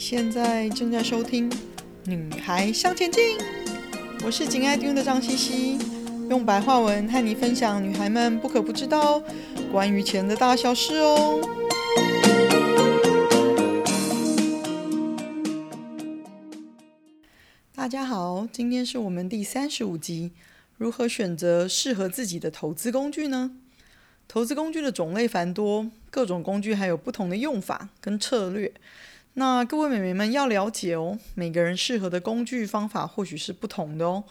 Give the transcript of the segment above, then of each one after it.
现在正在收听《女孩向前进》，我是紧爱听的张茜茜，用白话文和你分享女孩们不可不知道关于钱的大小事哦。大家好，今天是我们第三十五集，如何选择适合自己的投资工具呢？投资工具的种类繁多，各种工具还有不同的用法跟策略。那各位美眉们要了解哦，每个人适合的工具方法或许是不同的哦。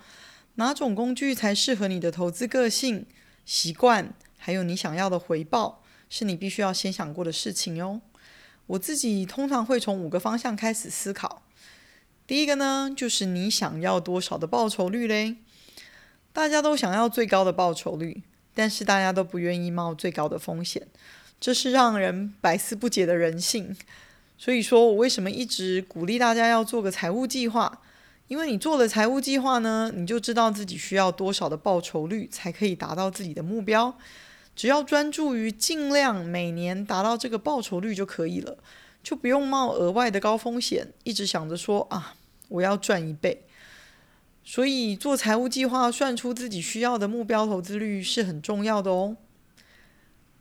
哪种工具才适合你的投资个性、习惯，还有你想要的回报，是你必须要先想过的事情哦。我自己通常会从五个方向开始思考。第一个呢，就是你想要多少的报酬率嘞？大家都想要最高的报酬率，但是大家都不愿意冒最高的风险，这是让人百思不解的人性。所以说我为什么一直鼓励大家要做个财务计划？因为你做了财务计划呢，你就知道自己需要多少的报酬率才可以达到自己的目标。只要专注于尽量每年达到这个报酬率就可以了，就不用冒额外的高风险，一直想着说啊，我要赚一倍。所以做财务计划，算出自己需要的目标投资率是很重要的哦。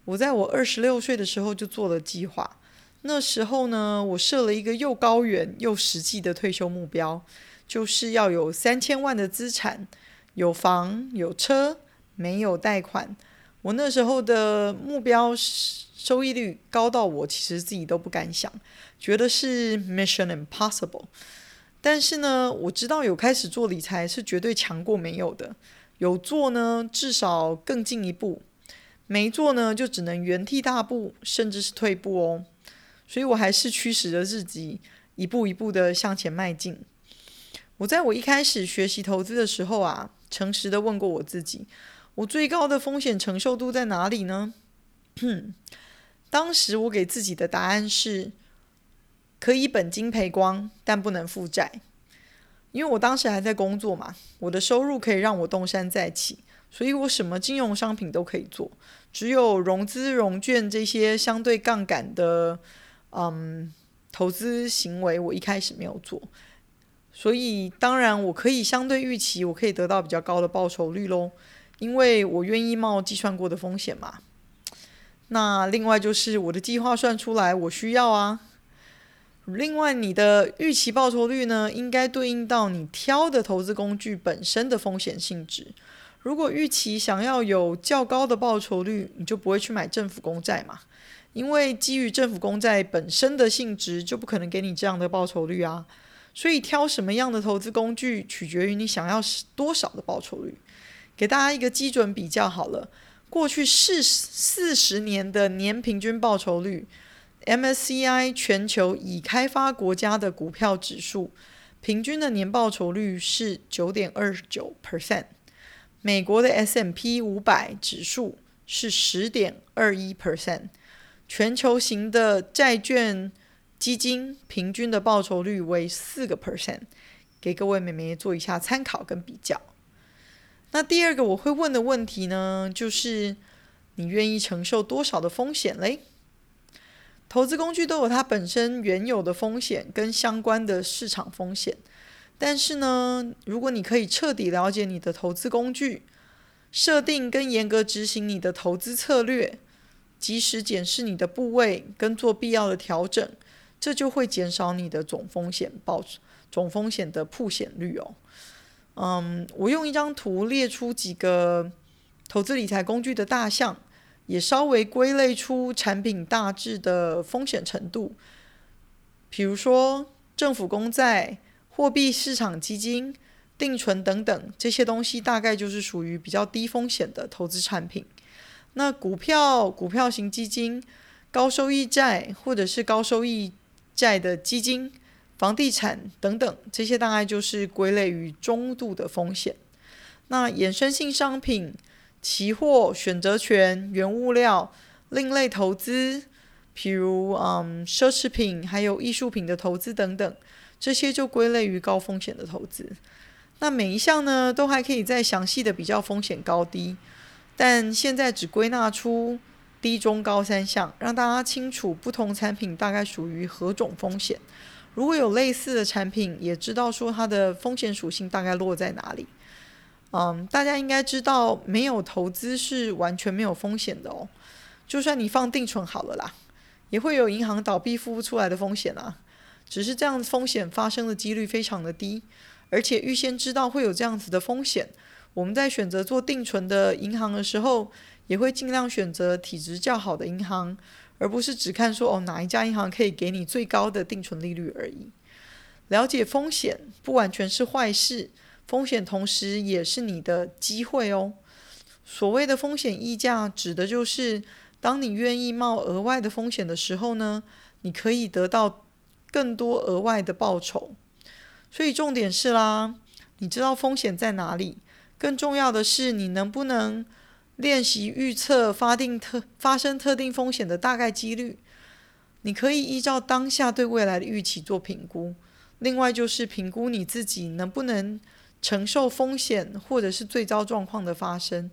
我在我二十六岁的时候就做了计划。那时候呢，我设了一个又高远又实际的退休目标，就是要有三千万的资产，有房有车，没有贷款。我那时候的目标收益率高到我其实自己都不敢想，觉得是 Mission Impossible。但是呢，我知道有开始做理财是绝对强过没有的，有做呢，至少更进一步；没做呢，就只能原地踏步，甚至是退步哦。所以我还是驱使着自己一步一步的向前迈进。我在我一开始学习投资的时候啊，诚实的问过我自己：我最高的风险承受度在哪里呢？当时我给自己的答案是：可以本金赔光，但不能负债。因为我当时还在工作嘛，我的收入可以让我东山再起，所以我什么金融商品都可以做，只有融资融券这些相对杠杆的。嗯，投资行为我一开始没有做，所以当然我可以相对预期，我可以得到比较高的报酬率喽，因为我愿意冒计算过的风险嘛。那另外就是我的计划算出来，我需要啊。另外，你的预期报酬率呢，应该对应到你挑的投资工具本身的风险性质。如果预期想要有较高的报酬率，你就不会去买政府公债嘛。因为基于政府公债本身的性质，就不可能给你这样的报酬率啊。所以挑什么样的投资工具，取决于你想要多少的报酬率。给大家一个基准比较好了，过去四四十年的年平均报酬率，MSCI 全球已开发国家的股票指数平均的年报酬率是九点二九 percent，美国的 S&P 五百指数是十点二一 percent。全球型的债券基金平均的报酬率为四个 percent，给各位美眉做一下参考跟比较。那第二个我会问的问题呢，就是你愿意承受多少的风险嘞？投资工具都有它本身原有的风险跟相关的市场风险，但是呢，如果你可以彻底了解你的投资工具，设定跟严格执行你的投资策略。及时检视你的部位，跟做必要的调整，这就会减少你的总风险报总风险的曝险率哦。嗯，我用一张图列出几个投资理财工具的大项，也稍微归类出产品大致的风险程度。比如说政府公债、货币市场基金、定存等等这些东西，大概就是属于比较低风险的投资产品。那股票、股票型基金、高收益债或者是高收益债的基金、房地产等等，这些大概就是归类于中度的风险。那衍生性商品、期货、选择权、原物料、另类投资，譬如嗯奢侈品还有艺术品的投资等等，这些就归类于高风险的投资。那每一项呢，都还可以再详细的比较风险高低。但现在只归纳出低、中、高三项，让大家清楚不同产品大概属于何种风险。如果有类似的产品，也知道说它的风险属性大概落在哪里。嗯，大家应该知道，没有投资是完全没有风险的哦。就算你放定存好了啦，也会有银行倒闭付不出来的风险啊。只是这样子风险发生的几率非常的低，而且预先知道会有这样子的风险，我们在选择做定存的银行的时候，也会尽量选择体质较好的银行。而不是只看说哦，哪一家银行可以给你最高的定存利率而已。了解风险不完全是坏事，风险同时也是你的机会哦。所谓的风险溢价，指的就是当你愿意冒额外的风险的时候呢，你可以得到更多额外的报酬。所以重点是啦，你知道风险在哪里，更重要的是你能不能。练习预测发定特发生特定风险的大概几率，你可以依照当下对未来的预期做评估。另外就是评估你自己能不能承受风险，或者是最糟状况的发生。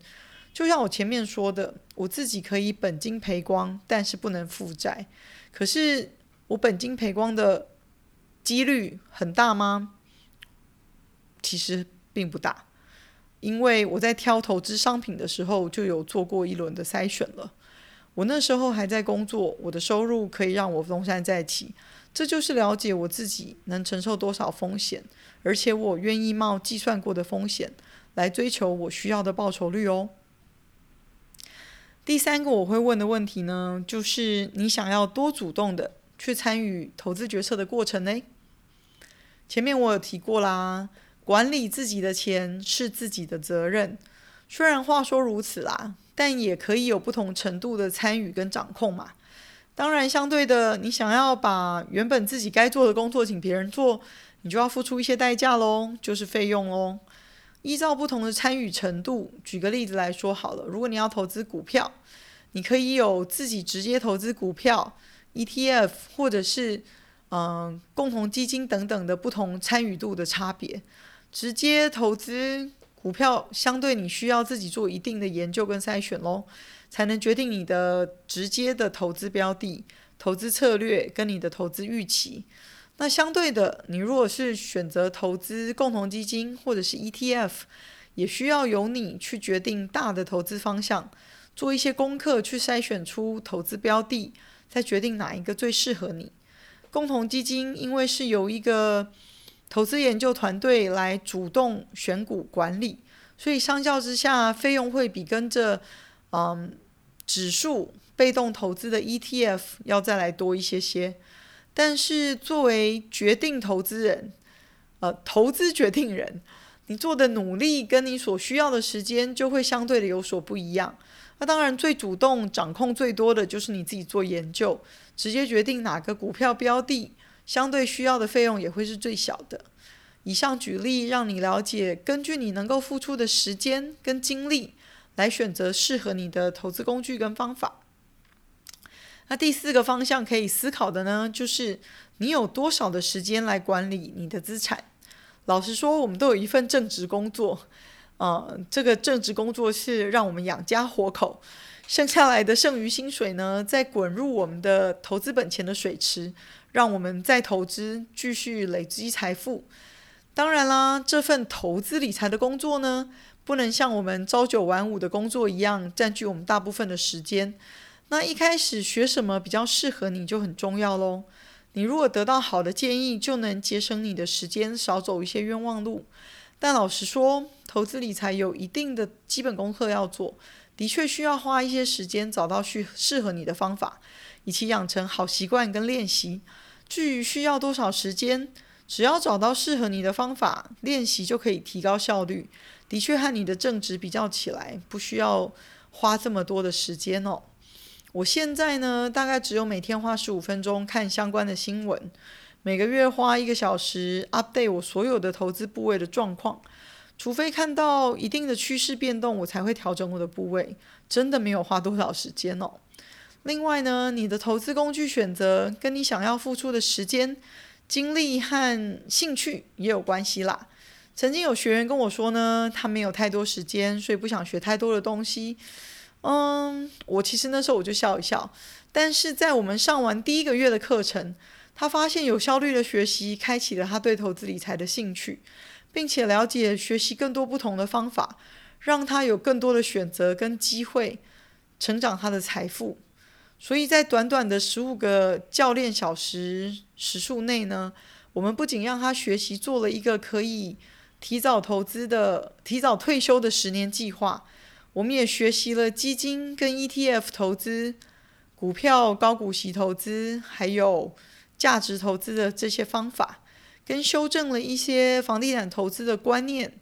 就像我前面说的，我自己可以本金赔光，但是不能负债。可是我本金赔光的几率很大吗？其实并不大。因为我在挑投资商品的时候就有做过一轮的筛选了，我那时候还在工作，我的收入可以让我东山再起，这就是了解我自己能承受多少风险，而且我愿意冒计算过的风险来追求我需要的报酬率哦。第三个我会问的问题呢，就是你想要多主动的去参与投资决策的过程呢？前面我有提过啦。管理自己的钱是自己的责任，虽然话说如此啦，但也可以有不同程度的参与跟掌控嘛。当然，相对的，你想要把原本自己该做的工作请别人做，你就要付出一些代价喽，就是费用喽。依照不同的参与程度，举个例子来说好了，如果你要投资股票，你可以有自己直接投资股票、ETF 或者是嗯、共同基金等等的不同参与度的差别。直接投资股票，相对你需要自己做一定的研究跟筛选喽，才能决定你的直接的投资标的、投资策略跟你的投资预期。那相对的，你如果是选择投资共同基金或者是 ETF，也需要由你去决定大的投资方向，做一些功课去筛选出投资标的，再决定哪一个最适合你。共同基金因为是由一个投资研究团队来主动选股管理，所以相较之下，费用会比跟着嗯指数被动投资的 ETF 要再来多一些些。但是作为决定投资人，呃，投资决定人，你做的努力跟你所需要的时间就会相对的有所不一样。那当然，最主动掌控最多的就是你自己做研究，直接决定哪个股票标的。相对需要的费用也会是最小的。以上举例让你了解，根据你能够付出的时间跟精力来选择适合你的投资工具跟方法。那第四个方向可以思考的呢，就是你有多少的时间来管理你的资产。老实说，我们都有一份正职工作，呃，这个正职工作是让我们养家活口，剩下来的剩余薪水呢，再滚入我们的投资本钱的水池。让我们再投资，继续累积财富。当然啦，这份投资理财的工作呢，不能像我们朝九晚五的工作一样占据我们大部分的时间。那一开始学什么比较适合你就很重要喽。你如果得到好的建议，就能节省你的时间，少走一些冤枉路。但老实说，投资理财有一定的基本功课要做，的确需要花一些时间找到适适合你的方法，以及养成好习惯跟练习。至于需要多少时间，只要找到适合你的方法，练习就可以提高效率。的确和你的正职比较起来，不需要花这么多的时间哦。我现在呢，大概只有每天花十五分钟看相关的新闻，每个月花一个小时 update 我所有的投资部位的状况。除非看到一定的趋势变动，我才会调整我的部位。真的没有花多少时间哦。另外呢，你的投资工具选择跟你想要付出的时间、精力和兴趣也有关系啦。曾经有学员跟我说呢，他没有太多时间，所以不想学太多的东西。嗯，我其实那时候我就笑一笑。但是在我们上完第一个月的课程，他发现有效率的学习开启了他对投资理财的兴趣，并且了解学习更多不同的方法，让他有更多的选择跟机会成长他的财富。所以在短短的十五个教练小时时数内呢，我们不仅让他学习做了一个可以提早投资的、提早退休的十年计划，我们也学习了基金跟 ETF 投资、股票高股息投资，还有。价值投资的这些方法，跟修正了一些房地产投资的观念，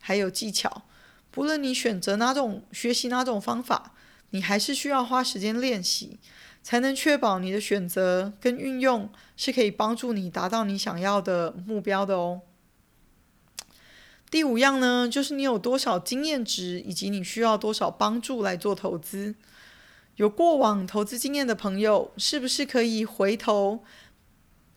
还有技巧。不论你选择哪种学习哪种方法，你还是需要花时间练习，才能确保你的选择跟运用是可以帮助你达到你想要的目标的哦。第五样呢，就是你有多少经验值，以及你需要多少帮助来做投资。有过往投资经验的朋友，是不是可以回头？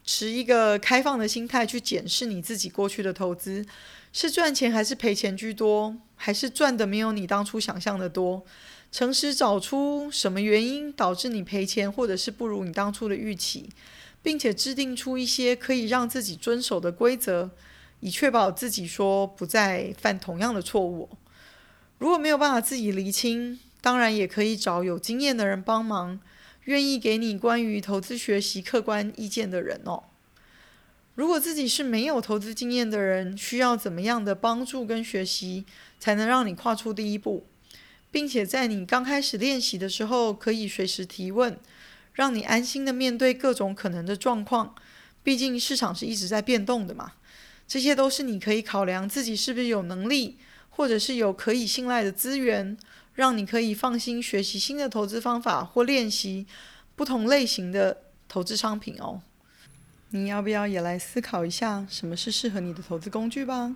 持一个开放的心态去检视你自己过去的投资，是赚钱还是赔钱居多，还是赚的没有你当初想象的多？诚实找出什么原因导致你赔钱，或者是不如你当初的预期，并且制定出一些可以让自己遵守的规则，以确保自己说不再犯同样的错误。如果没有办法自己厘清，当然也可以找有经验的人帮忙。愿意给你关于投资学习客观意见的人哦。如果自己是没有投资经验的人，需要怎么样的帮助跟学习，才能让你跨出第一步，并且在你刚开始练习的时候，可以随时提问，让你安心的面对各种可能的状况。毕竟市场是一直在变动的嘛，这些都是你可以考量自己是不是有能力，或者是有可以信赖的资源。让你可以放心学习新的投资方法或练习不同类型的投资商品哦。你要不要也来思考一下什么是适合你的投资工具吧？